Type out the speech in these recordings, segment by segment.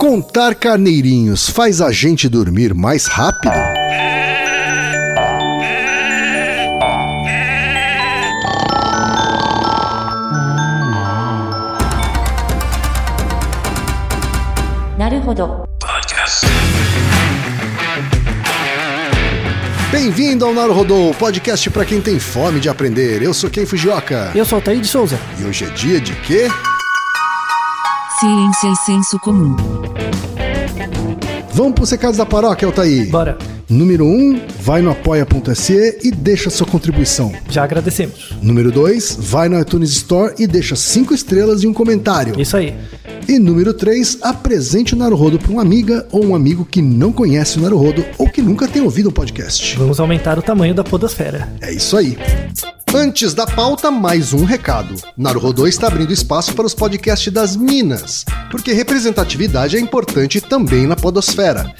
Contar carneirinhos faz a gente dormir mais rápido? Bem-vindo ao Naruhodô, podcast para quem tem fome de aprender. Eu sou Ken Fujioka. Eu sou o Altair de Souza. E hoje é dia de quê? Ciência e senso comum. Vamos para os recados da paróquia, Altair. Bora. Número 1, um, vai no apoia.se e deixa sua contribuição. Já agradecemos. Número 2, vai no iTunes Store e deixa 5 estrelas e um comentário. Isso aí. E número 3, apresente o Naruhodo para uma amiga ou um amigo que não conhece o Naruhodo ou que nunca tem ouvido o podcast. Vamos aumentar o tamanho da podosfera. É isso aí. Antes da pauta, mais um recado. Naruhodô está abrindo espaço para os podcasts das Minas, porque representatividade é importante também na podosfera.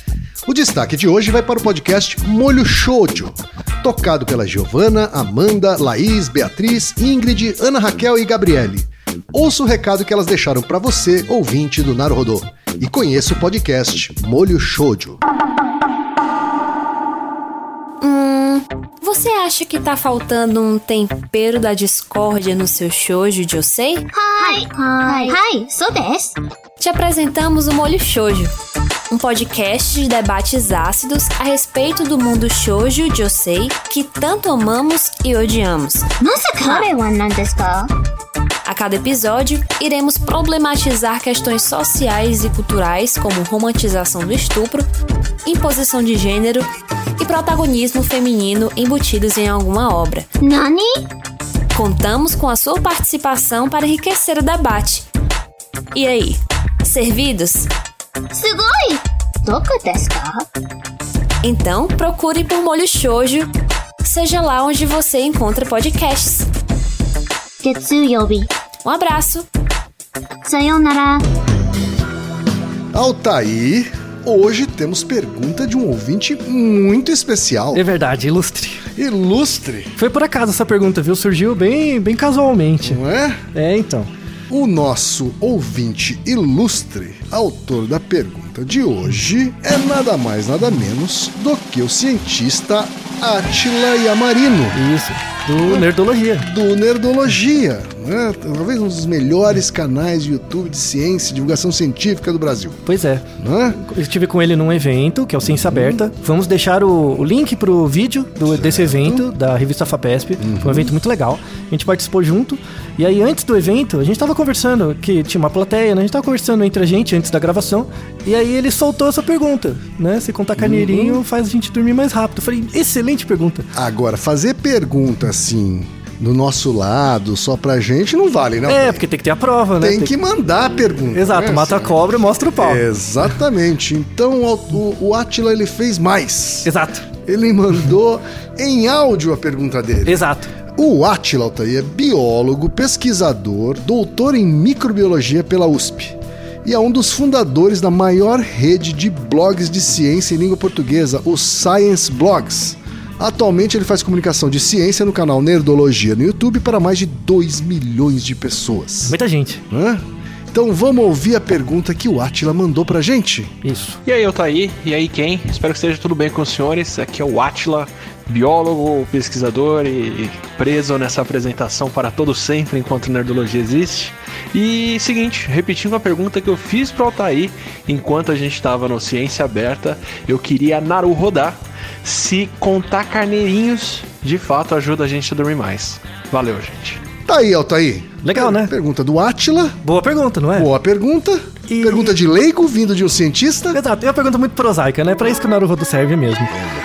O destaque de hoje vai para o podcast Molho Shoujo, tocado pela Giovana, Amanda, Laís, Beatriz, Ingrid, Ana Raquel e Gabriele. Ouça o recado que elas deixaram para você, ouvinte do Naruhodô, e conheça o podcast Molho Shoujo. Você acha que tá faltando um tempero da discórdia no seu shoujo de Josei? Hi, hi, hi, sou desu. Te apresentamos o Molho Shoujo, um podcast de debates ácidos a respeito do mundo shoujo josei que tanto amamos e odiamos. Nossa, ka? A cada episódio, iremos problematizar questões sociais e culturais como romantização do estupro, imposição de gênero e protagonismo feminino embutidos em alguma obra. Nani? Contamos com a sua participação para enriquecer o debate. E aí, servidos? Sugoi! Doku desu? Então, procure por Molho Shoujo, seja lá onde você encontra podcasts. Getsuyobi. Um abraço! Sayonara. Altair, hoje temos pergunta de um ouvinte muito especial. É verdade, ilustre. Ilustre, Foi por acaso essa pergunta, viu? Surgiu bem, bem casualmente. não é? É, então. O nosso ouvinte ilustre, autor da pergunta de hoje, é nada mais nada menos do que o cientista Atila Yamarino, Isso. Do Nerdologia. do Nerdologia, né? talvez um dos melhores canais de YouTube de ciência e divulgação científica do Brasil. Pois é. Né? Eu estive com ele num evento, que é o Ciência Aberta. Vamos deixar o, o link pro vídeo do- desse evento, da revista FAPESP. Foi um evento muito legal. A gente participou junto. E aí, antes do evento, a gente tava conversando, que tinha uma plateia, né? A gente tava conversando entre a gente antes da gravação. E aí ele soltou essa pergunta, né? Se contar carneirinho faz a gente dormir mais rápido. Eu falei, excelente pergunta. Agora, fazer pergunta assim, do nosso lado, só pra gente, não vale, não. É, porque tem que ter a prova, né? Tem que mandar a pergunta. Exato, né? mata a cobra, mostra o pau. Exatamente. Então o, o, o Atila ele fez mais. Exato, Ele mandou em áudio a pergunta dele. exato. O Atila Altair é biólogo, pesquisador, doutor em microbiologia pela USP. E é um dos fundadores da maior rede de blogs de ciência em língua portuguesa, o Science Blogs. Atualmente ele faz comunicação de ciência no canal Nerdologia no YouTube para mais de 2 milhões de pessoas. Muita gente. Hã? Então vamos ouvir a pergunta que o Atila mandou pra gente. Isso. E aí, Altair? E aí, quem? Espero que esteja tudo bem com os senhores. Aqui é o Atila, biólogo, pesquisador e preso nessa apresentação para todo sempre enquanto Nerdologia existe. E seguinte, repetindo a pergunta que eu fiz pro Altair enquanto a gente estava no Ciência Aberta, eu queria Naru rodar se contar carneirinhos de fato ajuda a gente a dormir mais. Valeu, gente. Tá aí, Altair. Legal, né? Pergunta do Atila. Boa pergunta, não é? Boa pergunta. E- Pergunta de leigo vindo de um cientista. Exato, é uma pergunta muito prosaica, né? Pra isso que o Naruhodo serve mesmo.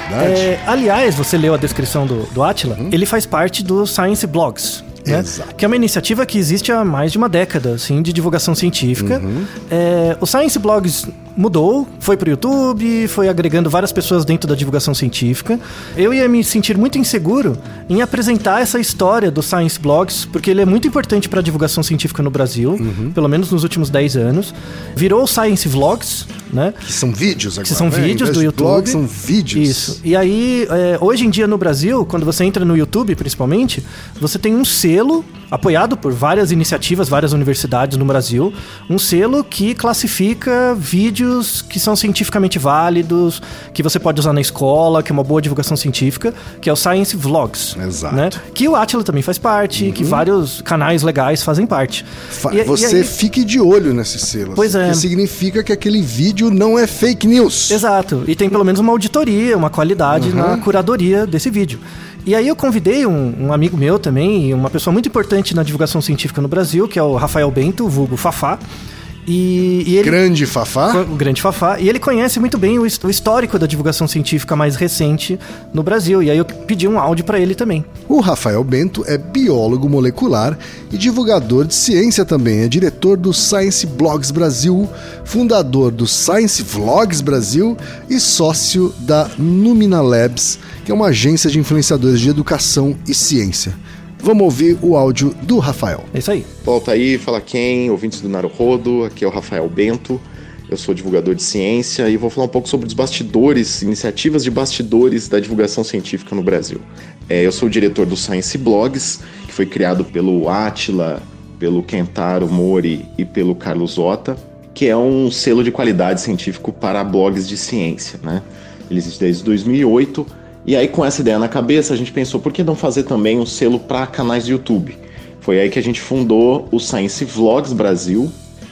verdade. É, aliás, você leu a descrição do, do Atila, ele faz parte do Science Blogs. Né? Exato. Que é uma iniciativa que existe há mais de uma década, assim, de divulgação científica. É, o Science Blogs mudou, foi pro YouTube, foi agregando várias pessoas dentro da divulgação científica. Eu ia me sentir muito inseguro em apresentar essa história do Science Blogs, porque ele é muito importante para a divulgação científica no Brasil, pelo menos nos últimos 10 anos. Virou o Science Vlogs, né? Que são vídeos agora. Que são né? Vídeos do YouTube. blog, são vídeos. Isso. E aí, é, hoje em dia no Brasil, quando você entra no YouTube, principalmente, você tem um selo apoiado por várias iniciativas, várias universidades no Brasil, um selo que classifica vídeos que são cientificamente válidos, que você pode usar na escola, que é uma boa divulgação científica, que é o Science Vlogs. Exato. Né? Que o Atila também faz parte, que vários canais legais fazem parte. Fa- E- e Você aí- fique de olho nesses selos. Pois é. Que significa que aquele vídeo não é fake news. Exato. E tem pelo menos uma auditoria, uma qualidade na curadoria desse vídeo. E aí eu convidei um, um amigo meu também, uma pessoa muito importante na divulgação científica no Brasil, que é o Rafael Bento, vulgo Fafá. E, e ele... Grande Fafá. O grande Fafá. E ele conhece muito bem o, o histórico da divulgação científica mais recente no Brasil. E aí eu pedi um áudio pra ele também. O Rafael Bento é biólogo molecular e divulgador de ciência também. É diretor do Science Blogs Brasil, fundador do Science Vlogs Brasil e sócio da Numina Labs, que é uma agência de influenciadores de educação e ciência. Vamos ouvir o áudio do Rafael. É isso aí. Volta aí, fala quem, ouvintes do Naruhodo, aqui é o Rafael Bento, eu sou divulgador de ciência e vou falar um pouco sobre os bastidores, iniciativas de bastidores da divulgação científica no Brasil. É, eu sou o diretor do Science Blogs, que foi criado pelo Atila, pelo Kentaro Mori e pelo Carlos Ota, que é um selo de qualidade científico para blogs de ciência, né? Ele existe desde 2008 e aí com essa ideia na cabeça a gente pensou por que não fazer também um selo para canais de YouTube? Foi aí que a gente fundou o Science Vlogs Brasil,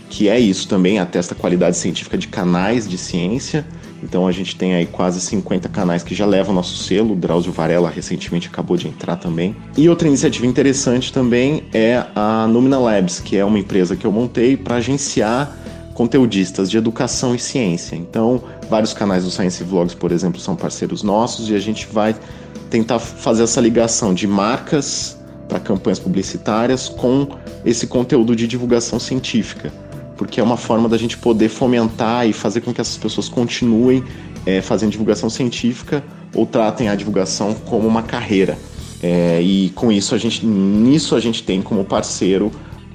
que é isso também, atesta a qualidade científica de canais de ciência. Então a gente tem aí quase 50 canais que já levam nosso selo. O Drauzio Varela recentemente acabou de entrar também. E outra iniciativa interessante também é a Numina Labs, que é uma empresa que eu montei para agenciar conteudistas de educação e ciência. Então, vários canais do Science Vlogs, por exemplo, são parceiros nossos e a gente vai tentar fazer essa ligação de marcas para campanhas publicitárias com esse conteúdo de divulgação científica, porque é uma forma da gente poder fomentar e fazer com que essas pessoas continuem eh, fazendo divulgação científica ou tratem a divulgação como uma carreira. Eh, e com isso a gente, nisso a gente tem como parceiro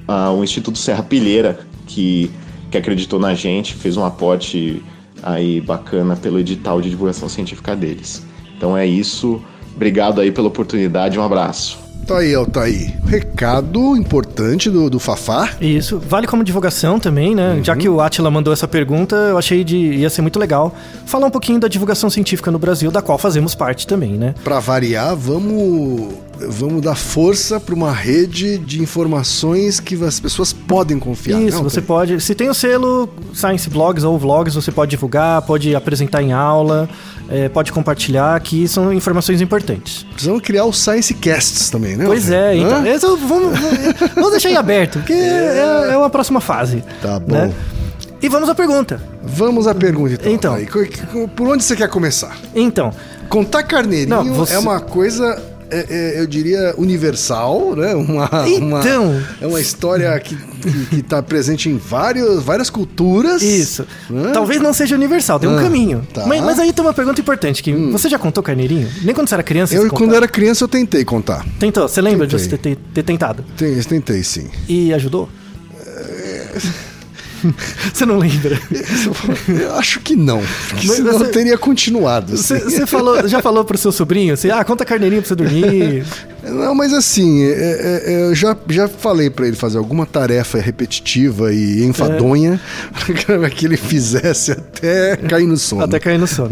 ah, o Instituto Serra Pilheira, que, que acreditou na gente, fez um aporte aí bacana pelo edital de divulgação científica deles. Então é isso. Obrigado aí pela oportunidade. Um abraço. Tá aí, Altair. Recado importante do, do Fafá. Isso. Vale como divulgação também, né? Já que o Atila mandou essa pergunta, eu achei de ia ser muito legal falar um pouquinho da divulgação científica no Brasil, da qual fazemos parte também, né? Pra variar, vamos, vamos dar força para uma rede de informações que as pessoas podem confiar. Isso, né, você Altair? pode. Se tem o selo Science Blogs ou Vlogs, você pode divulgar, pode apresentar em aula, eh, pode compartilhar, que são informações importantes. Precisamos criar os Science Casts também, né? Pois é, então. Hã? eu- vamos, vamos deixar em aberto, porque é, é uma próxima fase. Tá bom. né? E vamos à pergunta. Vamos à pergunta então. Então. Por onde você quer começar? Então, Contar carneirinho Não, você- é uma coisa, é- é, eu diria, universal, né? Uma, uma- Então. é uma história que, está presente em vários, várias culturas. isso. Hã? Talvez não seja universal, tem um Ah, caminho. tá. Mas, mas aí tem uma pergunta importante: que você já contou carneirinho? Nem quando você era criança? Eu, quando era criança, eu tentei contar. Tentou? Você lembra de Tentei. você ter, ter tentado? Tem- Tentei, sim. E ajudou? Você não lembra? Eu acho que não. Porque Mas senão você- eu teria continuado. Você, assim. você falou, já falou pro seu sobrinho? Você, ah, conta carneirinho pra você dormir. Não, mas assim, é- é- é, eu já, já falei pra ele fazer alguma tarefa repetitiva e enfadonha pra que ele fizesse até cair no sono. Até cair no sono.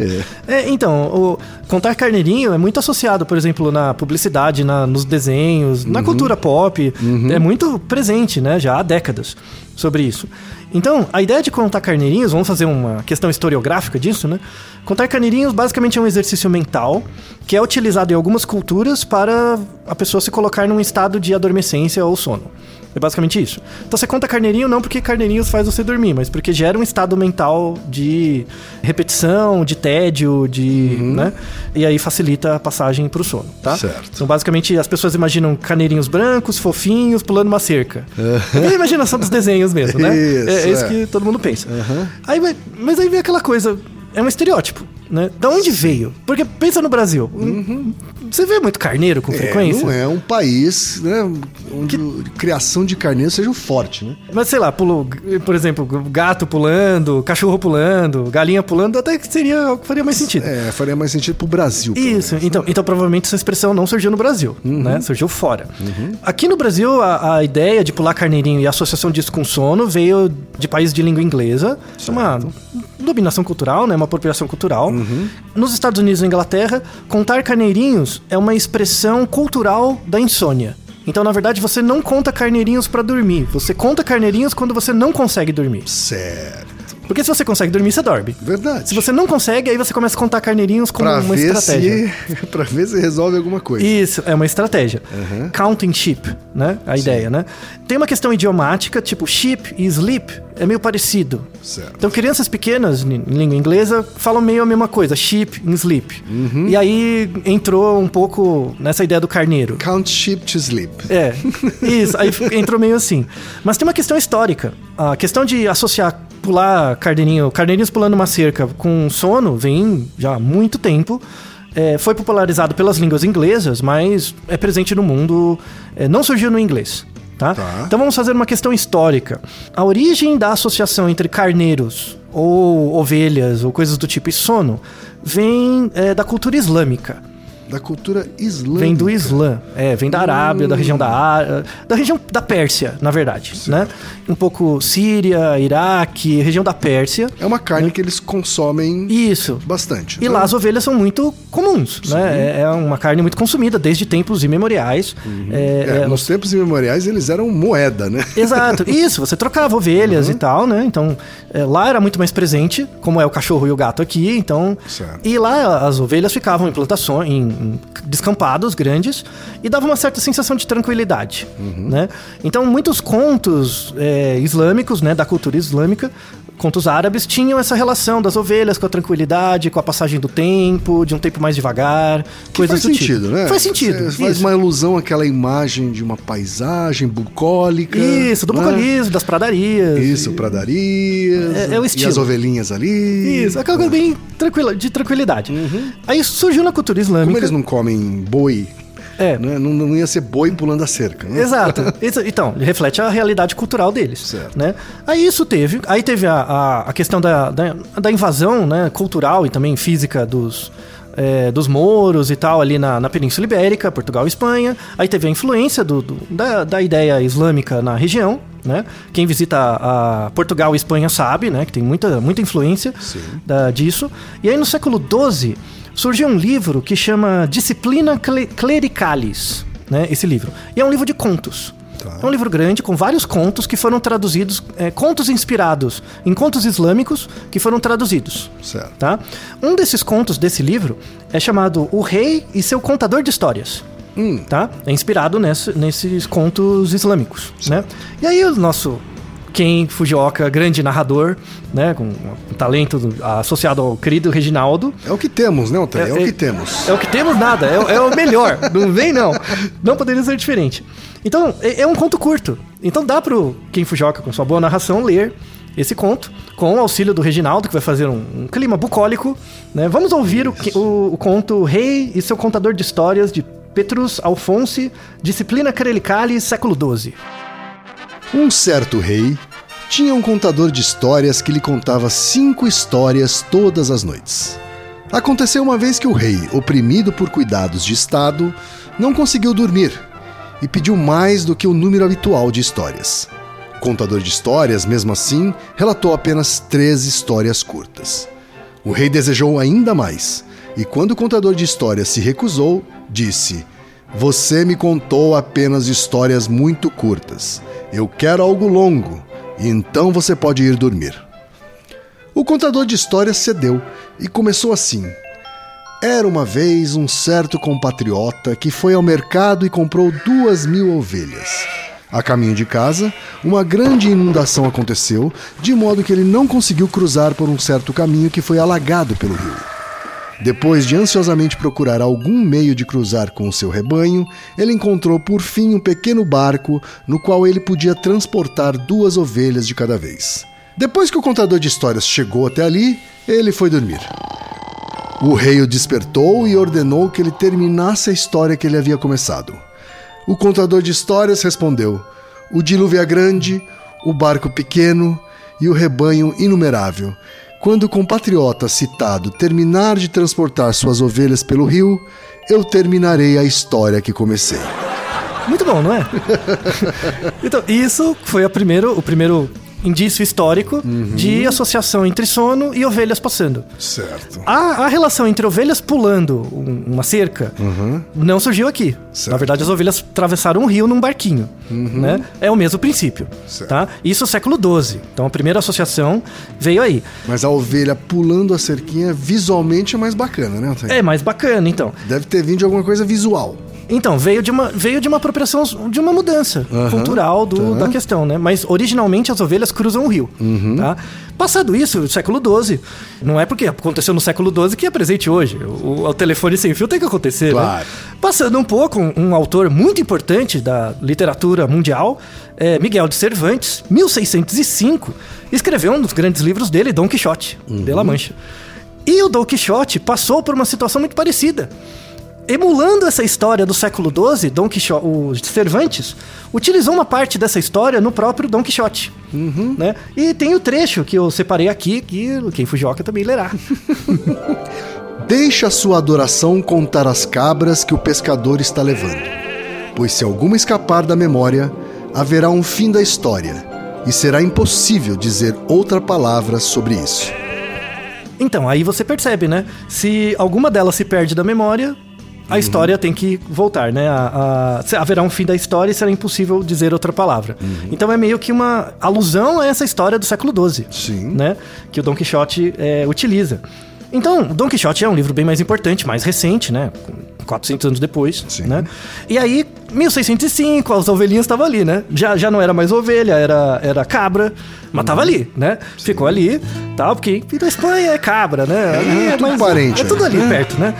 É, então, o contar carneirinho é muito associado, por exemplo, na publicidade, na- nos desenhos, na cultura pop. É muito presente, né? Já há décadas sobre isso. Então, a ideia de contar carneirinhos, vamos fazer uma questão historiográfica disso, né? Contar carneirinhos basicamente é um exercício mental que é utilizado em algumas culturas para a pessoa se colocar num estado de adormecência ou sono. É basicamente isso. Então você conta carneirinho não porque carneirinhos faz você dormir, mas porque gera um estado mental de repetição, de tédio, de. né? E aí facilita a passagem pro sono, tá? Certo. Então basicamente as pessoas imaginam carneirinhos brancos, fofinhos, pulando uma cerca. É a imaginação dos desenhos mesmo, né? Isso, é, é isso é. que todo mundo pensa. Aí, vai- mas aí vem aquela coisa. É um estereótipo, né? Da onde veio? Porque pensa no Brasil. Você vê muito carneiro com É, frequência? não é um país né, onde a criação de carneiro seja forte, né? Mas sei lá, pulou, por exemplo, gato pulando, cachorro pulando, galinha pulando, até que seria o que faria mais sentido. É, faria mais sentido pro Brasil. Isso, menos, né? então, então provavelmente essa expressão não surgiu no Brasil, Uhum. né? Surgiu fora. Aqui no Brasil, a, a ideia de pular carneirinho e a associação disso com sono veio de países de língua inglesa. É uma dominação cultural, né? Uma apropriação cultural. Uhum. Nos Estados Unidos e Inglaterra, contar carneirinhos é uma expressão cultural da insônia. Então, na verdade, você não conta carneirinhos pra dormir. Você conta carneirinhos quando você não consegue dormir. Certo. Porque se você consegue dormir, você dorme. Verdade. Se você não consegue, aí você começa a contar carneirinhos como pra uma ver estratégia. se para ver se resolve alguma coisa. Isso, é uma estratégia. Uhum. Counting sheep, né? A ideia, né? Tem uma questão idiomática, tipo sheep e sleep é meio parecido. Certo. Então, crianças pequenas, em língua inglesa, falam meio a mesma coisa, sheep e sleep. Uhum. E aí entrou um pouco nessa ideia do carneiro. Count sheep to sleep. É, isso, aí entrou meio assim. Mas tem uma questão histórica. A questão de associar pular carneirinho, carneirinhos pulando uma cerca com sono vem já há muito tempo. É, foi popularizado pelas línguas inglesas, mas é presente no mundo, é, não surgiu no inglês. Tá? Tá. Então vamos fazer uma questão histórica. A origem da associação entre carneiros ou ovelhas ou coisas do tipo e sono vem é, da cultura islâmica. Da cultura islâmica. Vem do Islã, é, vem da Arábia, da região da da região da Pérsia, na verdade, né? Um pouco Síria, Iraque, região da Pérsia. É uma carne que eles consomem Isso. bastante. E né? lá as ovelhas são muito comuns, né? É- É uma carne muito consumida desde tempos imemoriais. É, É, é, nos tempos imemoriais eles eram moeda, né? Exato, isso, você trocava ovelhas e tal, né? Então, é, lá era muito mais presente, como é o cachorro e o gato aqui, então. Certo. E lá as ovelhas ficavam em plantações, em, descampados grandes, e dava uma certa sensação de tranquilidade, né? Então, muitos contos é, islâmicos, né, da cultura islâmica, contos árabes, tinham essa relação das ovelhas com a tranquilidade, com a passagem do tempo, de um tempo mais devagar, coisas faz do sentido, tipo. né? Faz sentido. Você faz isso. uma ilusão àquela imagem de uma paisagem bucólica. Isso, do né? bucolismo, das pradarias. Isso, e- pradarias. É- é o E estilo. as ovelhinhas ali. Isso, aquela coisa bem tranquila, de tranquilidade. Aí surgiu na cultura Como islâmica. eles não comem boi, É. né? não, não ia ser boi pulando a cerca. Né? Exato. Isso- Então, reflete a realidade cultural deles. Certo. Né? Aí isso teve. Aí teve a, a, a questão da, da, da invasão né, cultural e também física dos. é, dos mouros e tal, ali na, na Península Ibérica, Portugal e Espanha. Aí teve a influência do, do- da, da ideia islâmica na região, né? Quem visita a, a Portugal e Espanha sabe, né? Que tem muita, muita influência da- disso. E aí no século XII surgiu um livro que chama Disciplina Cle- Clericalis, né? Esse livro. E é um livro de contos. Tá. É um livro grande com vários contos que foram traduzidos, é, contos inspirados em contos islâmicos que foram traduzidos. Certo. Tá? Um desses contos desse livro é chamado O Rei e seu Contador de Histórias. Hum. Tá? É inspirado nesse- nesses contos islâmicos. Né? E aí o nosso Ken Fujioka, grande narrador, né, com um talento do- associado ao querido Reginaldo, É o que temos, né, Otávio? É, o É- que é- temos. é o que temos nada, é, o- é o melhor. Não vem, não. Não poderia ser diferente. Então, é, é um conto curto. Então dá pro Ken Fujioka, com sua boa narração, ler esse conto, com o auxílio do Reginaldo, que vai fazer um, um clima bucólico. Né? Vamos ouvir o, que- o- o conto Rei e seu contador de histórias, de Petrus Alfonsi, Disciplina Carelicali, século XII. Um certo rei tinha um contador de histórias que lhe contava cinco histórias todas as noites. Aconteceu uma vez que o rei, oprimido por cuidados de Estado, não conseguiu dormir e pediu mais do que o número habitual de histórias. O contador de histórias, mesmo assim, relatou apenas três histórias curtas. O rei desejou ainda mais, e quando o contador de histórias se recusou, disse: Você me contou apenas histórias muito curtas. Eu quero algo longo, então você pode ir dormir. O contador de histórias cedeu e começou assim. Era uma vez um certo compatriota que foi ao mercado e comprou duas mil ovelhas. A caminho de casa, uma grande inundação aconteceu, de modo que ele não conseguiu cruzar por um certo caminho que foi alagado pelo rio. Depois de ansiosamente procurar algum meio de cruzar com o seu rebanho, ele encontrou por fim um pequeno barco no qual ele podia transportar duas ovelhas de cada vez. Depois que o contador de histórias chegou até ali, ele foi dormir. O rei o despertou e ordenou que ele terminasse a história que ele havia começado. O contador de histórias respondeu: O dilúvio é grande, o barco pequeno e o rebanho inumerável. Quando o compatriota citado terminar de transportar suas ovelhas pelo rio, eu terminarei a história que comecei. Muito bom, não é? então, isso foi primeiro, o primeiro indício histórico de associação entre sono e ovelhas passando. Certo. A, a relação entre ovelhas pulando um- uma cerca não surgiu aqui. Certo. Na verdade, as ovelhas atravessaram um rio num barquinho. Né? É o mesmo princípio. Certo. Tá? Isso é século XII. Então a primeira associação veio aí. Mas a ovelha pulando a cerquinha visualmente é mais bacana, né, Antônio? É mais bacana, então. Deve ter vindo de alguma coisa visual. Então, veio de uma, veio de uma apropriação, de uma mudança Aham, cultural do, tá. da questão, né? Mas originalmente as ovelhas cruzam o rio, Uhum. tá? Passado isso, século XII, não é porque aconteceu no século XII que é presente hoje. O, o telefone sem fio tem que acontecer, Claro. né? Passando um pouco, um, um autor muito importante da literatura mundial, é Miguel de Cervantes, 1605, escreveu um dos grandes livros dele, Dom Quixote, de La Mancha. E o Dom Quixote passou por uma situação muito parecida. Emulando essa história do século XII, Dom Quixote, o Cervantes utilizou uma parte dessa história no próprio Dom Quixote. Né? E tem o trecho que eu separei aqui, que quem Fujioka também lerá. Deixa a sua adoração contar as cabras que o pescador está levando. Pois se alguma escapar da memória, haverá um fim da história, e será impossível dizer outra palavra sobre isso. Então, aí você percebe, né? Se alguma delas se perde da memória, a história tem que voltar, né? A- a- haverá um fim da história e será impossível dizer outra palavra. Então é meio que uma alusão a essa história do século XII. Sim. Né? Que o Dom Quixote é, utiliza. Então, Dom Quixote é um livro bem mais importante, mais recente, né? 400 anos depois, Sim. né? E aí, 1605, as ovelhinhas estavam ali, né? Já, já não era mais ovelha, era, era cabra, mas tava ali, né? Ficou ali, tal, porque na Espanha é cabra, né? Ali é tudo parente É tudo aí, ali né? perto, né?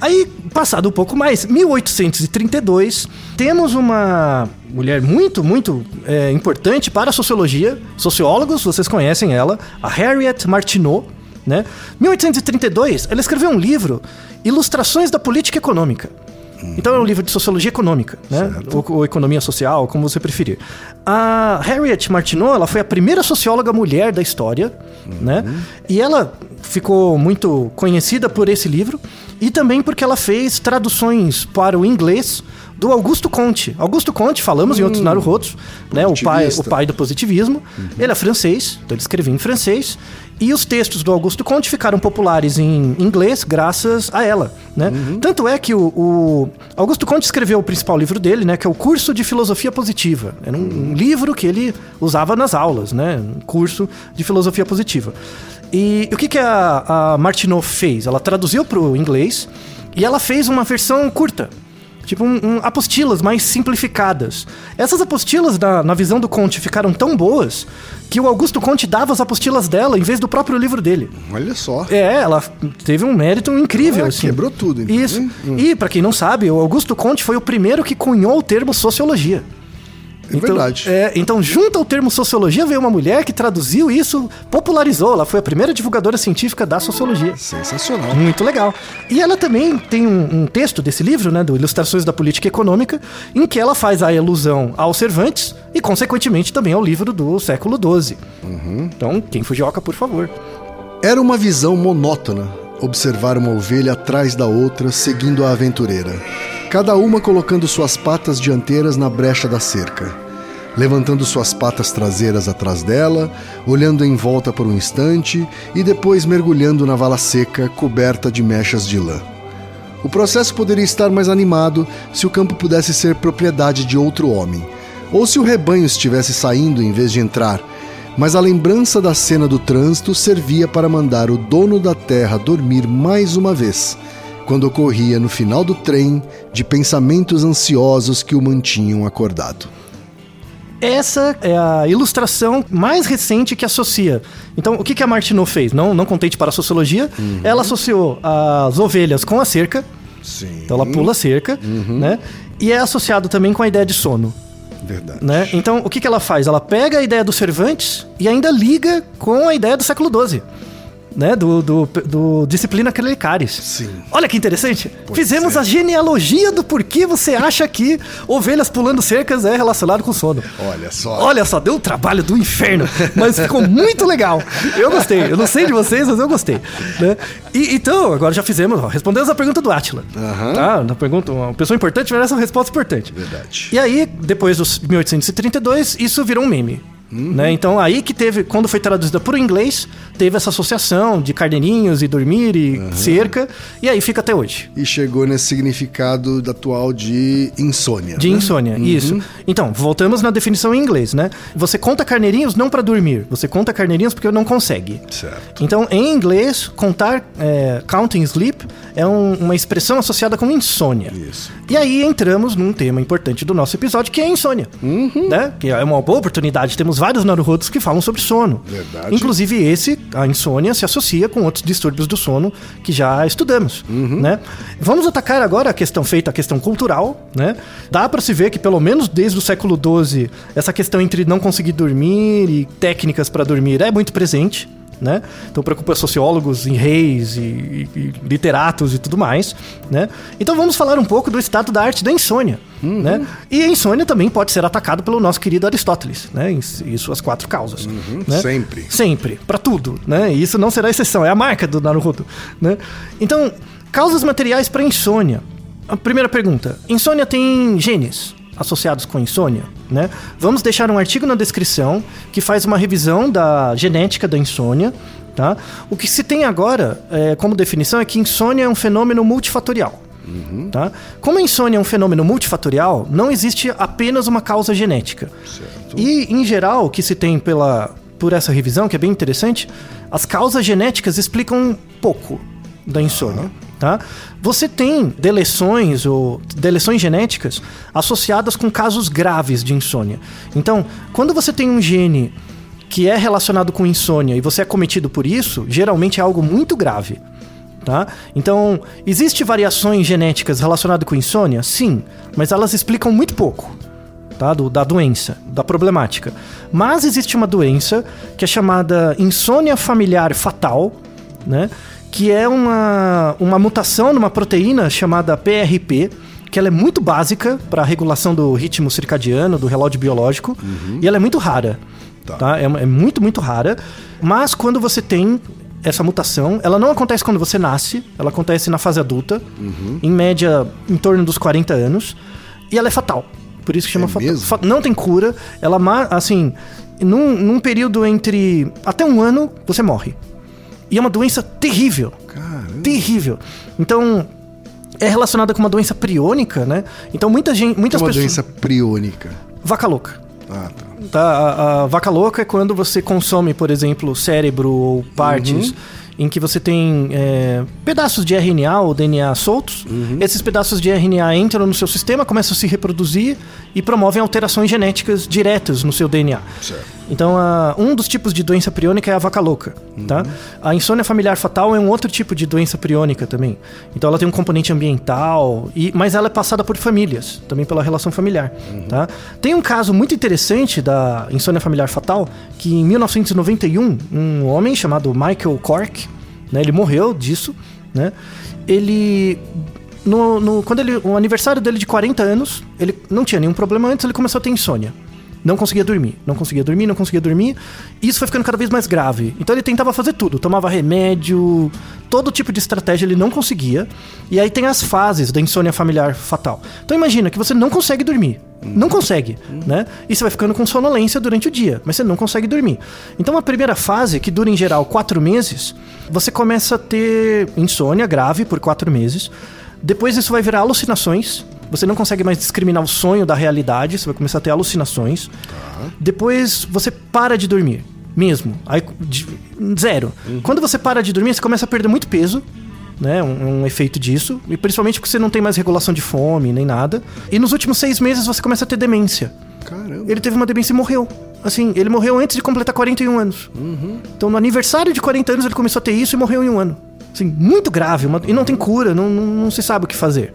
Aí, passado um pouco mais, 1832, temos uma mulher muito, muito é, importante para a sociologia. Sociólogos, vocês conhecem ela, a Harriet Martineau, né? 1832, ela escreveu um livro, Ilustrações da Política Econômica. Então é um livro de sociologia econômica, né? Ou, ou economia social, como você preferir. A Harriet Martineau, ela foi a primeira socióloga mulher da história, né? E ela ficou muito conhecida por esse livro e também porque ela fez traduções para o inglês do Augusto Conte. Augusto Conte, falamos em outros Naruhodos, né? O pai, o pai do positivismo. Ele é francês, então ele escrevia em francês. E os textos do Augusto Conte ficaram populares em inglês graças a ela, né? Tanto é que o, o Augusto Conte escreveu o principal livro dele, né? Que é o Curso de Filosofia Positiva. Era um, um livro que ele usava nas aulas, né? Um curso de filosofia positiva. E o que, que a, a Martineau fez? Ela traduziu para o inglês e ela fez uma versão curta. Tipo, um, um- apostilas mais simplificadas. Essas apostilas, na, na visão do Conte, ficaram tão boas que o Augusto Conte dava as apostilas dela em vez do próprio livro dele. Olha só. É, ela teve um mérito incrível, Ah, assim. quebrou tudo, então, Isso. Hum. E, pra quem não sabe, o Augusto Conte foi o primeiro que cunhou o termo sociologia. É verdade. É, então, junto ao termo sociologia, veio uma mulher que traduziu isso, popularizou. Ela foi a primeira divulgadora científica da sociologia. Sensacional. Muito legal. E ela também tem um, um texto desse livro, né, do Ilustrações da Política Econômica, em que ela faz a alusão ao Cervantes e, consequentemente, também ao livro do século XII. Então, quem Fujioka, por favor. Era uma visão monótona observar uma ovelha atrás da outra seguindo a aventureira, cada uma colocando suas patas dianteiras na brecha da cerca, levantando suas patas traseiras atrás dela, olhando em volta por um instante e depois mergulhando na vala seca coberta de mechas de lã. O processo poderia estar mais animado se o campo pudesse ser propriedade de outro homem, ou se o rebanho estivesse saindo em vez de entrar, mas a lembrança da cena do trânsito servia para mandar o dono da terra dormir mais uma vez, quando ocorria no final do trem de pensamentos ansiosos que o mantinham acordado. Essa é a ilustração mais recente que associa. Então, o que, que a Martineau fez? Não, não contente para a sociologia, ela associou as ovelhas com a cerca, Sim. então ela pula a cerca, né? E é associado também com a ideia de sono. Verdade. Né? Então, o que, que ela faz? Ela pega a ideia do Cervantes e ainda liga com a ideia do século XII. Né, do, do, do Disciplina Clericaris. Sim. Olha que interessante. Pois Fizemos é. a genealogia do porquê você acha que ovelhas pulando cercas é relacionado com sono. Olha só. Olha só, deu um trabalho do inferno, mas ficou muito legal. Eu gostei. Eu não sei de vocês, mas eu gostei. né? E, então, agora já fizemos, ó, respondemos a pergunta do Átila. Aham. Tá? Na pergunta, uma pessoa importante merece uma resposta importante. Verdade. E aí, depois dos 1832, isso virou um meme. Né? Então, aí que teve, quando foi traduzida para o inglês, teve essa associação de carneirinhos e dormir e cerca, e aí fica até hoje. E chegou nesse significado atual de insônia. De né? insônia, isso. Então, voltamos na definição em inglês, né? Você conta carneirinhos não para dormir, você conta carneirinhos porque não consegue. Certo. Então, em inglês, contar, é, counting sleep, é um- uma expressão associada com insônia. Isso. E aí entramos num tema importante do nosso episódio, que é a insônia. Uhum. Né? Que é uma boa oportunidade. Temos vários naruhodos que falam sobre sono. Verdade. Inclusive esse, a insônia, se associa com outros distúrbios do sono que já estudamos. Uhum. Né? Vamos atacar agora a questão feita, a questão cultural. Né? Dá para se ver que, pelo menos desde o século XII, essa questão entre não conseguir dormir e técnicas para dormir é muito presente. Né? Então preocupa sociólogos e reis e, e- e literatos e tudo mais, né? Então vamos falar um pouco do estado da arte da insônia, né? E a insônia também pode ser atacado pelo nosso querido Aristóteles, né? Em, em suas quatro causas, né? sempre. Sempre, para tudo, né? E isso não será exceção, é a marca do Naruhodo, né? Então, causas materiais para insônia. A primeira pergunta: insônia tem genes associados com insônia, né? Vamos deixar um artigo na descrição que faz uma revisão da genética da insônia, tá? O que se tem agora, é, como definição, é que insônia é um fenômeno multifatorial. Tá? Como a insônia é um fenômeno multifatorial, não existe apenas uma causa genética. E, em geral, o que se tem pela, por essa revisão, que é bem interessante, as causas genéticas explicam pouco da insônia. Tá? Você tem deleções ou deleções genéticas associadas com casos graves de insônia. Então, quando você tem um gene que é relacionado com insônia e você é cometido por isso, geralmente é algo muito grave. Tá? Então, existe variações genéticas relacionadas com insônia? Sim, mas elas explicam muito pouco tá? Do- da doença, da problemática. Mas existe uma doença que é chamada insônia familiar fatal, né? que é uma, uma mutação numa proteína chamada PRP, que ela é muito básica para a regulação do ritmo circadiano, do relógio biológico, e ela é muito rara. Tá. É, uma- é muito, muito rara. Mas quando você tem essa mutação, ela não acontece quando você nasce, ela acontece na fase adulta, em média em torno dos 40 anos, e ela é fatal. Por isso que chama É fatal. Fa- Não tem cura, ela, assim, num, num período entre até um ano, você morre. E é uma doença terrível. Caramba. Terrível. Então, é relacionada com uma doença priônica, né? Então, muita gente, É muitas uma pessoas. doença priônica. Vaca louca. Ah, tá. Tá, a, a vaca louca é quando você consome, por exemplo, cérebro ou partes em que você tem é, pedaços de RNA ou DNA soltos. Esses pedaços de RNA entram no seu sistema, começam a se reproduzir e promovem alterações genéticas diretas no seu DNA. Certo. Então, a- um dos tipos de doença priônica é a vaca louca, tá? A insônia familiar fatal é um outro tipo de doença priônica também. Então, ela tem um componente ambiental, e, mas ela é passada por famílias, também pela relação familiar, tá? Tem um caso muito interessante da insônia familiar fatal, que em 1991, um homem chamado Michael Cork, né, ele morreu disso, né? Ele no, no- quando ele, o aniversário dele de 40 anos, ele não tinha nenhum problema antes, ele começou a ter insônia. Não conseguia dormir, não conseguia dormir, não conseguia dormir. E isso foi ficando cada vez mais grave. Então ele tentava fazer tudo, tomava remédio, todo tipo de estratégia ele não conseguia. E aí tem as fases da insônia familiar fatal. Então imagina que você não consegue dormir. Não consegue, né? E você vai ficando com sonolência durante o dia, mas você não consegue dormir. Então a primeira fase, que dura em geral quatro meses, você começa a ter insônia grave por quatro meses. Depois isso vai virar alucinações. Você não consegue mais discriminar o sonho da realidade, você vai começar a ter alucinações. Depois você para de dormir, mesmo. Aí, de- zero. Quando você para de dormir, você começa a perder muito peso, né? Um, um efeito disso. E principalmente porque você não tem mais regulação de fome nem nada. E nos últimos seis meses você começa a ter demência. Caramba. Ele teve uma demência e morreu. Assim, ele morreu antes de completar 41 anos. Então, no aniversário de 40 anos, ele começou a ter isso e morreu em um ano. Assim, muito grave. uma- e não tem cura, não, não, não se sabe o que fazer.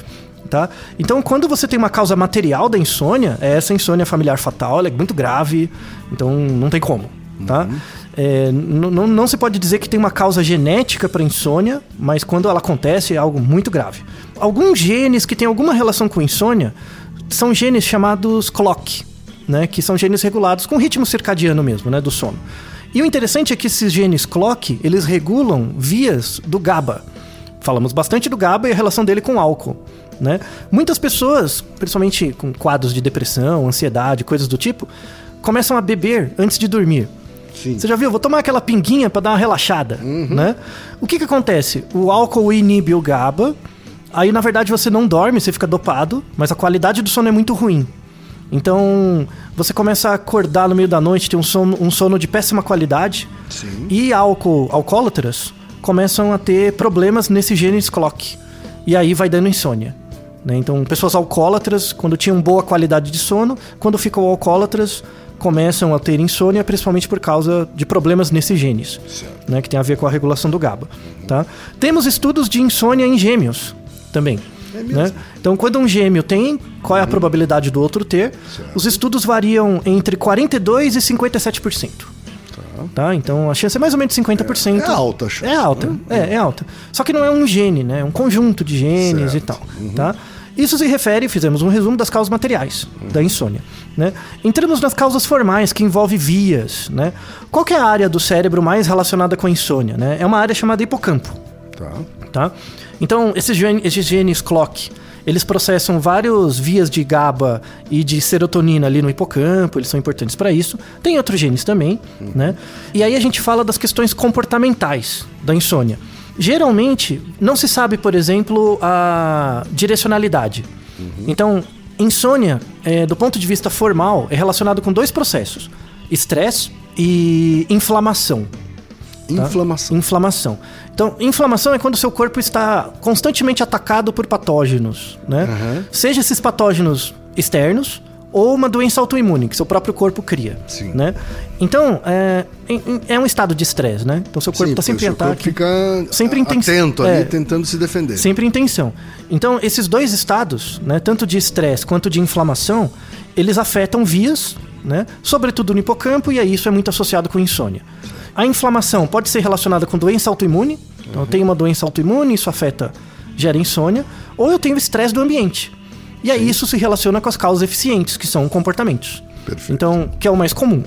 Tá? Então, quando você tem uma causa material da insônia, é essa insônia familiar fatal, ela é muito grave, então não tem como. Tá? É, n- n- não se pode dizer que tem uma causa genética para insônia, mas quando ela acontece é algo muito grave. Alguns genes que têm alguma relação com insônia são genes chamados clock, né, que são genes regulados com ritmo circadiano mesmo, né, do sono. E o interessante é que esses genes clock, eles regulam vias do GABA. Falamos bastante do GABA e a relação dele com o álcool. Né? Muitas pessoas, principalmente com quadros de depressão, ansiedade, coisas do tipo, começam a beber antes de dormir. Sim. Você já viu? Vou tomar aquela pinguinha para dar uma relaxada, né? O que que acontece? O álcool inibe o GABA, aí na verdade você não dorme, você fica dopado, mas a qualidade do sono é muito ruim. Então, você começa a acordar no meio da noite, ter um sono, um sono de péssima qualidade. Sim. E álcool, alcoólatras começam a ter problemas nesse genes clock. E aí vai dando insônia. né? Então, pessoas alcoólatras, quando tinham boa qualidade de sono, quando ficam alcoólatras, começam a ter insônia, principalmente por causa de problemas nesses genes, né? que tem a ver com a regulação do GABA. Tá? Temos estudos de insônia em gêmeos também. Né? Então, quando um gêmeo tem, qual é a probabilidade do outro ter? Os estudos variam entre 42% e 57%. Tá? Então a chance é mais ou menos 50%. É alta a chance, É alta, é, é alta. Só que não é um gene, né? É um conjunto de genes e Certo. tal. Tá? Isso se refere, fizemos um resumo das causas materiais da insônia. Né? Entramos nas causas formais, que envolve vias. Né? Qual é a área do cérebro mais relacionada com a insônia? Né? É uma área chamada hipocampo Tá. tá? Então, esses, esses genes clock, eles processam várias vias de GABA e de serotonina ali no hipocampo, eles são importantes para isso. Tem outros genes também, né? E aí a gente fala das questões comportamentais da insônia. Geralmente, não se sabe, por exemplo, a direcionalidade. Então, insônia, é, do ponto de vista formal, é relacionado com dois processos: estresse e inflamação. tá? Inflamação. Inflamação. Então, inflamação é quando o seu corpo está constantemente atacado por patógenos, né? Aham. Seja esses patógenos externos ou uma doença autoimune que seu próprio corpo cria, Sim. né? Então, é, é um estado de estresse, né? Então, seu corpo está sempre em ataque. fica Sempre em tens- atento ali, é. tentando se defender. Sempre em tensão. Então, esses dois estados, né, tanto de estresse quanto de inflamação, eles afetam vias, né, sobretudo no hipocampo, e aí isso é muito associado com insônia. A inflamação pode ser relacionada com doença autoimune, então eu tenho uma doença autoimune, isso afeta, gera insônia, ou eu tenho estresse do ambiente. E aí isso se relaciona com as causas eficientes, que são comportamentos. Perfeito. Então, que é o mais comum.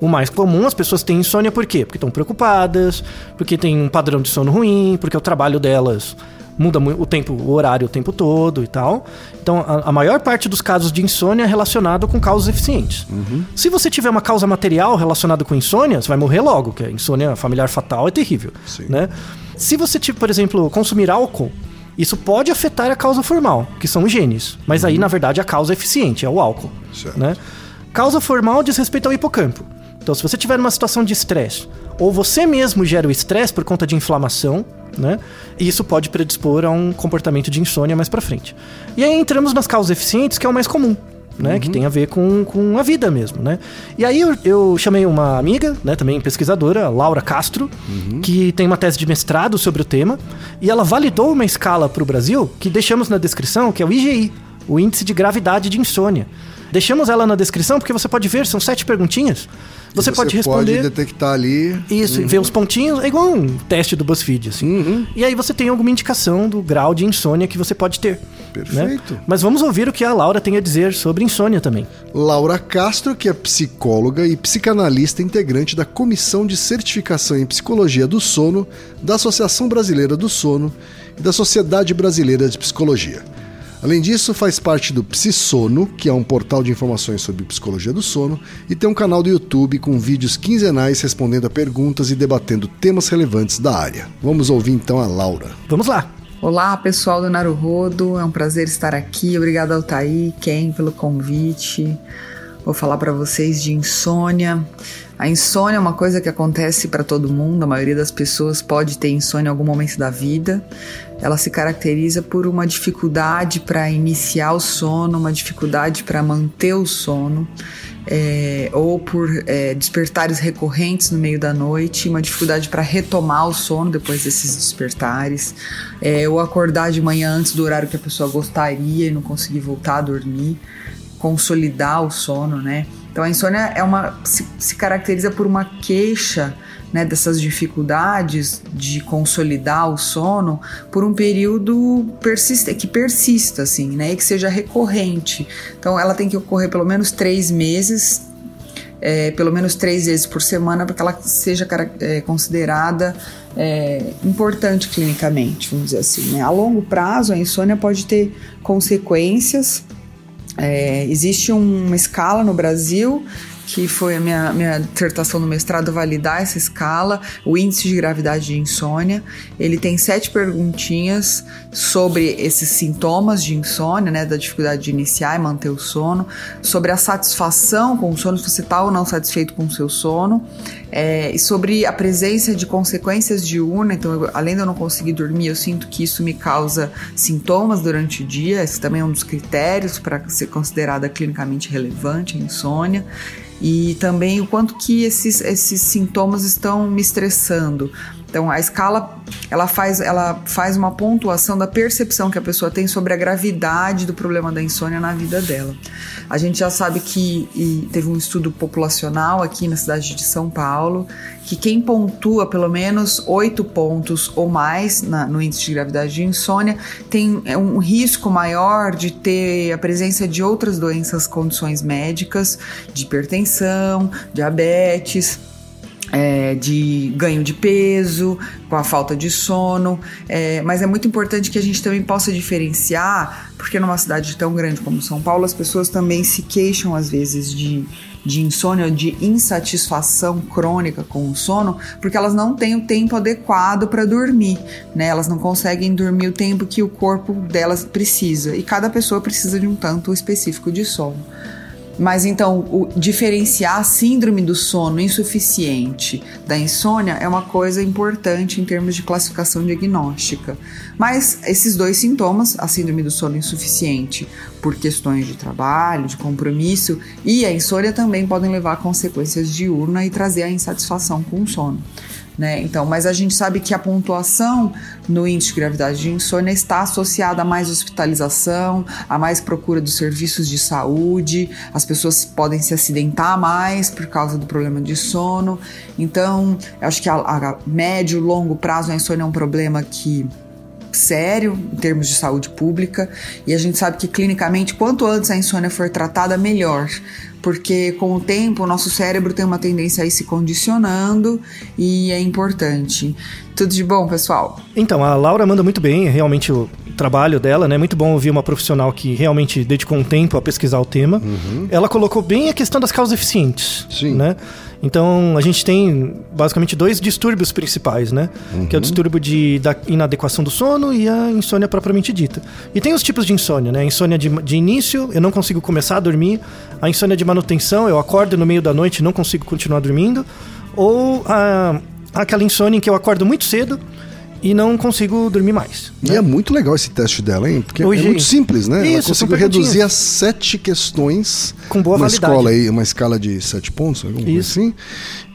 O mais comum, as pessoas têm insônia por quê? Porque estão preocupadas, porque tem um padrão de sono ruim, porque o trabalho delas muda mu- o tempo, o horário o tempo todo e tal. Então, a, a maior parte dos casos de insônia é relacionado com causas eficientes. Se você tiver uma causa material relacionada com insônia, você vai morrer logo, que a insônia familiar fatal é terrível, Sim. né? Se você, tipo, por exemplo, consumir álcool, isso pode afetar a causa formal, que são os genes. Mas aí, na verdade, a causa é eficiente, é o álcool. Certo. Né? Causa formal diz respeito ao hipocampo. Então, se você tiver numa situação de estresse, ou você mesmo gera o estresse por conta de inflamação, né? Isso pode predispor a um comportamento de insônia mais pra frente. E aí entramos nas causas eficientes, que é o mais comum. Né, que tem a ver com, com a vida mesmo, né? E aí eu, eu chamei uma amiga, né, também pesquisadora, Laura Castro, que tem uma tese de mestrado sobre o tema, e ela validou uma escala para o Brasil, que deixamos na descrição, que é o IGI, o Índice de Gravidade de Insônia. Deixamos ela na descrição porque você pode ver, são sete perguntinhas. Você, pode responder. detectar ali. Isso, ver os pontinhos, é igual um teste do BuzzFeed, assim. E aí você tem alguma indicação do grau de insônia que você pode ter. Perfeito. né? Mas vamos ouvir o que a Laura tem a dizer sobre insônia também. Laura Castro, que é psicóloga e psicanalista integrante da Comissão de Certificação em Psicologia do Sono da Associação Brasileira do Sono e da Sociedade Brasileira de Psicologia. Além disso, faz parte do PsiSono, que é um portal de informações sobre psicologia do sono, e tem um canal do YouTube com vídeos quinzenais respondendo a perguntas e debatendo temas relevantes da área. Vamos ouvir então a Laura. Vamos lá. Olá, pessoal do Naruhodo. É um prazer estar aqui. Obrigada ao Thaí, Ken, pelo convite. Vou falar para vocês de insônia. A insônia é uma coisa que acontece para todo mundo. A maioria das pessoas pode ter insônia em algum momento da vida. Ela se caracteriza por uma dificuldade para iniciar o sono, uma dificuldade para manter o sono. é, ou por é, despertares recorrentes no meio da noite, uma dificuldade para retomar o sono depois desses despertares, é, ou acordar de manhã antes do horário que a pessoa gostaria e não conseguir voltar a dormir, consolidar o sono, né? Então a insônia é uma se, se caracteriza por uma queixa né, dessas dificuldades de consolidar o sono por um período persiste, que persista, assim, né, e que seja recorrente. Então, ela tem que ocorrer pelo menos três meses, é, pelo menos três vezes por semana, para que ela seja é, considerada é, importante clinicamente, vamos dizer assim. Né? A longo prazo, a insônia pode ter consequências. É, existe uma escala no Brasil que foi a minha, minha dissertação no mestrado validar essa escala, o índice de gravidade de insônia. Ele tem sete perguntinhas sobre esses sintomas de insônia, né, da dificuldade de iniciar e manter o sono, sobre a satisfação com o sono, se você está ou não satisfeito com o seu sono, é, e sobre a presença de consequências diurnas. Então, eu, além de eu não conseguir dormir, eu sinto que isso me causa sintomas durante o dia. Esse também é um dos critérios para ser considerada clinicamente relevante a insônia e também o quanto que esses, esses sintomas estão me estressando. Então a escala ela faz, ela faz uma pontuação da percepção que a pessoa tem sobre a gravidade do problema da insônia na vida dela. A gente já sabe que teve um estudo populacional aqui na cidade de São Paulo que quem pontua pelo menos oito pontos ou mais na, no índice de gravidade de insônia tem é, um risco maior de ter a presença de outras doenças, condições médicas, de hipertensão, diabetes é, de ganho de peso, com a falta de sono, é, mas é muito importante que a gente também possa diferenciar, porque numa cidade tão grande como São Paulo, as pessoas também se queixam às vezes de, de insônia, de insatisfação crônica com o sono, porque elas não têm o tempo adequado para dormir, né? Elas não conseguem dormir o tempo que o corpo delas precisa, e cada pessoa precisa de um tanto específico de sono. Mas então, o diferenciar a síndrome do sono insuficiente da insônia é uma coisa importante em termos de classificação diagnóstica. Mas esses dois sintomas, a síndrome do sono insuficiente por questões de trabalho, de compromisso, e a insônia também podem levar a consequências diurnas e trazer a insatisfação com o sono. Né? Então, mas a gente sabe que a pontuação no índice de gravidade de insônia está associada a mais hospitalização, a mais procura dos serviços de saúde, as pessoas podem se acidentar mais por causa do problema de sono. Então, acho que a, a médio, longo prazo a insônia é um problema que sério em termos de saúde pública e a gente sabe que clinicamente quanto antes a insônia for tratada melhor porque com o tempo o nosso cérebro tem uma tendência a ir se condicionando e é importante. Tudo de bom, pessoal? Então, a Laura manda muito bem, realmente trabalho dela, né? Muito bom ouvir uma profissional que realmente dedicou um tempo a pesquisar o tema. Uhum. Ela colocou bem a questão das causas eficientes, Sim. né? Então, a gente tem basicamente dois distúrbios principais, né? Uhum. Que é o distúrbio de, da inadequação do sono e a insônia propriamente dita. E tem os tipos de insônia, né? A insônia de, de início, eu não consigo começar a dormir. A insônia de manutenção, eu acordo no meio da noite e não consigo continuar dormindo. Ou a, aquela insônia em que eu acordo muito cedo e não consigo dormir mais. E né? é muito legal esse teste dela, hein? Porque Hoje, é muito simples, né? Isso, Ela conseguiu reduzir a sete questões com boa uma validade. escola aí, uma escala de sete pontos, assim.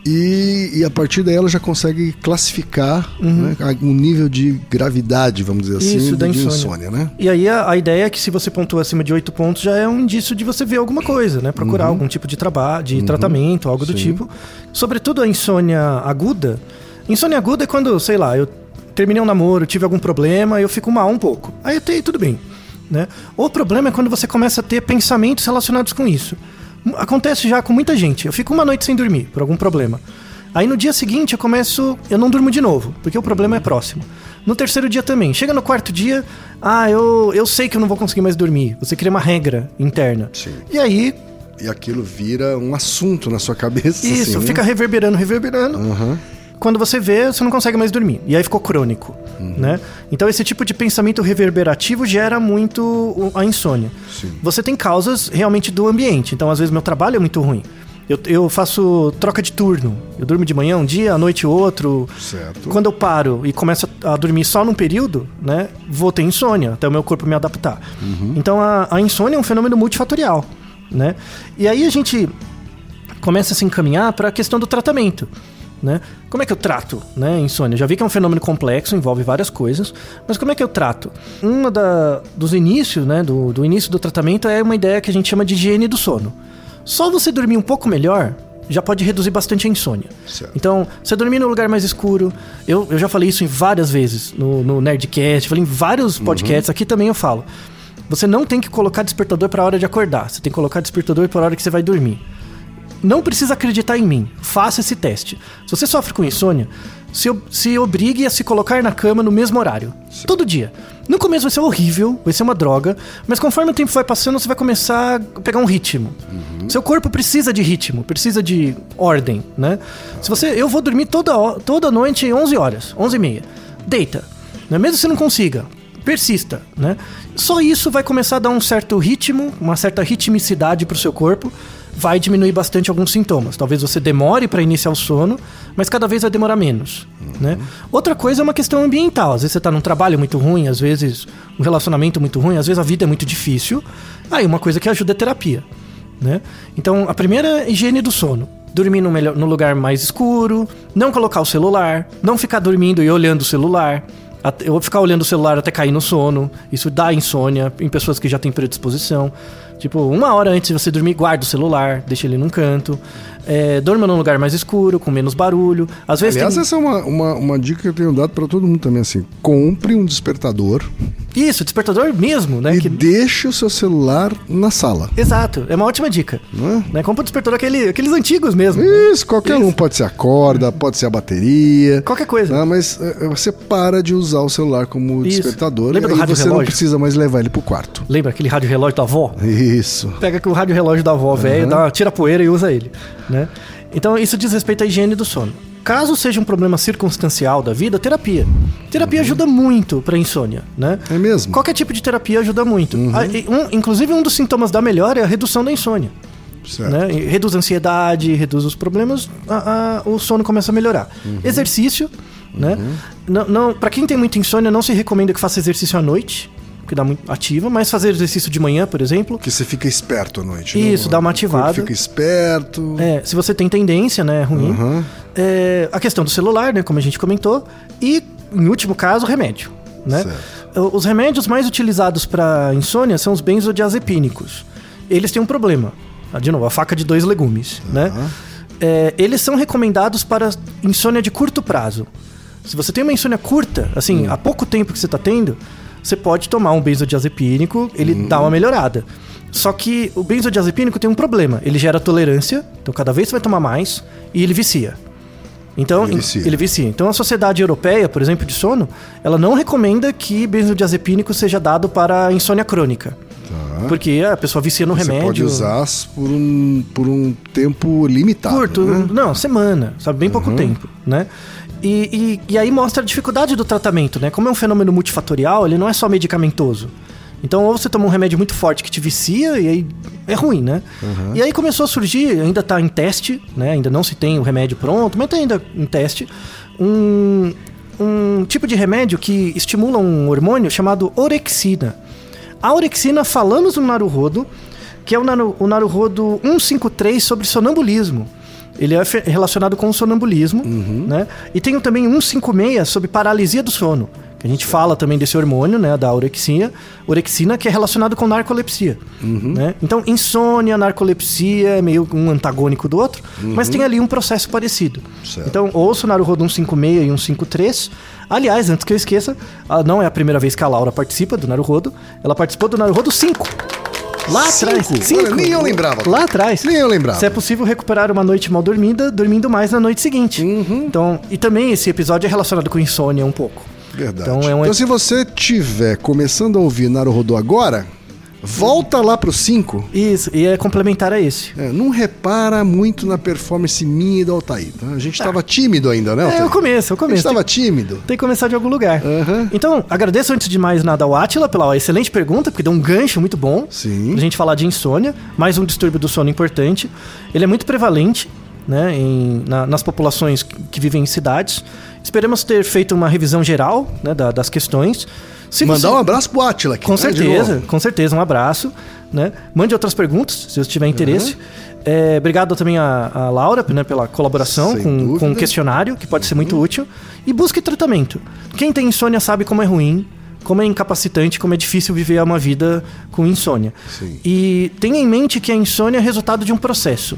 E, e, a partir daí ela já consegue classificar uhum. né, um nível de gravidade, vamos dizer assim, Isso, da insônia. insônia, né? E aí a, a, ideia é que se você pontua acima de 8 pontos já é um indício de você ver alguma coisa, né? Procurar uhum. algum tipo de trabalho, de uhum. tratamento, algo Sim. do tipo. Sobretudo a insônia aguda. Insônia aguda é quando, sei lá, eu terminei um namoro, tive algum problema, eu fico mal um pouco. Aí até tudo bem. Né? O problema é quando você começa a ter pensamentos relacionados com isso. Acontece já com muita gente. Eu fico uma noite sem dormir por algum problema. Aí no dia seguinte eu começo, eu não durmo de novo, porque o problema é próximo. No terceiro dia também. Chega no quarto dia, ah, eu, eu sei que eu não vou conseguir mais dormir. Você cria uma regra interna. Sim. E aí. E aquilo vira um assunto na sua cabeça. Isso, assim, fica né? reverberando, reverberando. Uhum quando você vê, você não consegue mais dormir. E aí ficou crônico, uhum. né? Então esse tipo de pensamento reverberativo gera muito a insônia. Sim. Você tem causas realmente do ambiente. Então às vezes meu trabalho é muito ruim. Eu, eu, faço troca de turno. Eu durmo de manhã um dia, à noite outro. Certo. Quando eu paro e começo a dormir só num período, né, vou ter insônia, até o meu corpo me adaptar. Uhum. Então a, a insônia é um fenômeno multifatorial, né? E aí a gente começa a se encaminhar para a questão do tratamento. Né? Como é que eu trato né, insônia? Já vi que é um fenômeno complexo, envolve várias coisas, mas como é que eu trato? Um dos inícios, né, do, do início do tratamento é uma ideia que a gente chama de higiene do sono. Só você dormir um pouco melhor já pode reduzir bastante a insônia. Certo. Então, você dormir num lugar mais escuro, eu, eu já falei isso em várias vezes no, no Nerdcast, falei em vários podcasts, aqui também eu falo. Você não tem que colocar despertador para a hora de acordar, você tem que colocar despertador para a hora que você vai dormir. Não precisa acreditar em mim, faça esse teste. Se você sofre com insônia, se, se obrigue a se colocar na cama no mesmo horário, todo dia. No começo vai ser horrível, vai ser uma droga, mas conforme o tempo vai passando, você vai começar a pegar um ritmo. Seu corpo precisa de ritmo, precisa de ordem, né? Se você, eu vou dormir toda, toda noite 11 horas, 11 e meia. Deita, né? Mesmo que você não consiga, persista, né? Só isso vai começar a dar um certo ritmo, uma certa ritmicidade pro seu corpo, vai diminuir bastante alguns sintomas. Talvez você demore para iniciar o sono, mas cada vez vai demorar menos, né? Outra coisa é uma questão ambiental. Às vezes você tá num trabalho muito ruim, às vezes um relacionamento muito ruim, às vezes a vida é muito difícil. Aí uma coisa que ajuda é terapia, né? Então, a primeira é higiene do sono. Dormir no, melhor, no lugar mais escuro, não colocar o celular, não ficar dormindo e olhando o celular, até- ou ficar olhando o celular até cair no sono. Isso dá insônia em pessoas que já têm predisposição. Tipo, uma hora antes de você dormir, guarda o celular, deixa ele num canto. É, dorma num lugar mais escuro, com menos barulho. Às vezes Aliás, tem... essa é uma, uma, uma dica que eu tenho dado pra todo mundo também, assim. Compre um despertador Isso, despertador mesmo, né? e Que- deixe o seu celular na sala. Exato, é uma ótima dica. Não é? Né? Compra um despertador aquele, aqueles antigos mesmo. Isso, qualquer um. Pode ser a corda, pode ser a bateria. Qualquer coisa. Ah, mas é, você para de usar o celular como Isso. despertador Lembra do e rádio você não relógio? precisa mais levar ele pro quarto. Lembra aquele rádio relógio da avó? Isso. Pega aqui o rádio relógio da avó velho, dá, tira a poeira e usa ele, né? Então isso diz respeito à higiene do sono. Caso seja um problema circunstancial da vida, terapia. Terapia ajuda muito pra insônia, né? É mesmo? Qualquer tipo de terapia ajuda muito. Ah, e um- inclusive um dos sintomas da melhora é a redução da insônia. Certo. Né? Reduz a ansiedade, reduz os problemas, a- a- o sono começa a melhorar. Exercício, né? Não, não, para quem tem muita insônia, não se recomenda que faça exercício à noite, porque dá muito ativa, mas fazer exercício de manhã, por exemplo. Que você fica esperto à noite. Isso, né? dá uma ativada. Fica esperto. É, se você tem tendência, né, é ruim. É, a questão do celular, né, como a gente comentou. E, em último caso, remédio. Né? O- Os remédios mais utilizados para insônia são os benzodiazepínicos. Eles têm um problema. Ah, De novo, a faca de dois legumes, né? É, eles são recomendados para insônia de curto prazo. Se você tem uma insônia curta, assim, há pouco tempo que você está tendo, você pode tomar um benzodiazepínico, ele dá uma melhorada. Só que o benzodiazepínico tem um problema. Ele gera tolerância, então cada vez você vai tomar mais, e ele vicia. Então, Ele vicia. ele vicia. Então a Sociedade Europeia, por exemplo, de sono, ela não recomenda que benzodiazepínico seja dado para insônia crônica. Porque a pessoa vicia no Você remédio. pode usar por um, por um tempo limitado. Curto, né? não, semana, sabe? Bem pouco tempo, né? E, e, e aí mostra a dificuldade do tratamento, né? Como é um fenômeno multifatorial, ele não é só medicamentoso. Então, ou você toma um remédio muito forte que te vicia, e aí é ruim, né? E aí começou a surgir, ainda está em teste, né? Ainda não se tem o remédio pronto, mas está ainda em teste, um, um tipo de remédio que estimula um hormônio chamado orexina. A orexina, falamos no Naruhodo, que é o, naru, o Naruhodo 153 sobre sonambulismo. Ele é relacionado com o sonambulismo, né? E tem também 156 sobre paralisia do sono. Que a gente fala também desse hormônio, né? Da orexina, orexina que é relacionado com narcolepsia. Né? Então, insônia, narcolepsia é meio um antagônico do outro, mas tem ali um processo parecido. Certo. Então, ouça o Naruhodo 156 e 153. Aliás, antes que eu esqueça, não é a primeira vez que a Laura participa do Naruhodo. Ela participou do Naruhodo 5. Lá atrás. Cinco? Olha, nem eu lembrava. Lá atrás. Nem eu lembrava. Se é possível recuperar uma noite mal dormida, dormindo mais na noite seguinte. Uhum. Então, e também esse episódio é relacionado com insônia um pouco. Verdade. Então Então, é um se você tiver começando a ouvir Naruhodo agora, volta lá pro 5. Isso, e é complementar a esse. É, não repara muito na performance minha e do Altair. Tá? A gente tava tímido ainda, né, É Altair? o começo, é o A gente começo. tava tímido. Tem que começar de algum lugar. Aham. Então, agradeço antes de mais nada ao Atila pela excelente pergunta, porque deu um gancho muito bom Sim. pra gente falar de insônia, mais um distúrbio do sono importante. Ele é muito prevalente né, em- na- nas populações que que vivem em cidades. Esperamos ter feito uma revisão geral né, da- das questões. Se Mandar você- um abraço pro Atila aqui. Com de certeza, com certeza, um abraço. Né? Mande outras perguntas, se você tiver interesse. É, obrigado também a, a Laura né, pela colaboração com, com o questionário, que pode ser muito útil. E busque tratamento. Quem tem insônia sabe como é ruim, como é incapacitante, como é difícil viver uma vida com insônia. Sim. E tenha em mente que a insônia é resultado de um processo.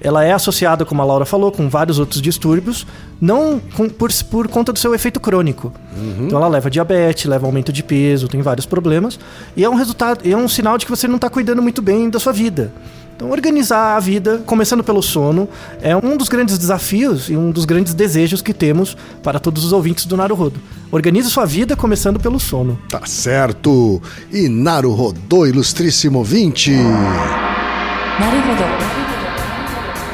Ela é associada, como a Laura falou, com vários outros distúrbios, não com- por, por conta do seu efeito crônico. Então ela leva diabetes, leva aumento de peso, tem vários problemas. E é um resultado, é um sinal de que você não está cuidando muito bem da sua vida. Então, organizar a vida, começando pelo sono, é um dos grandes desafios e um dos grandes desejos que temos para todos os ouvintes do Naruhodo. Organize sua vida começando pelo sono. Tá certo. E Naru Rodô, ilustríssimo 20.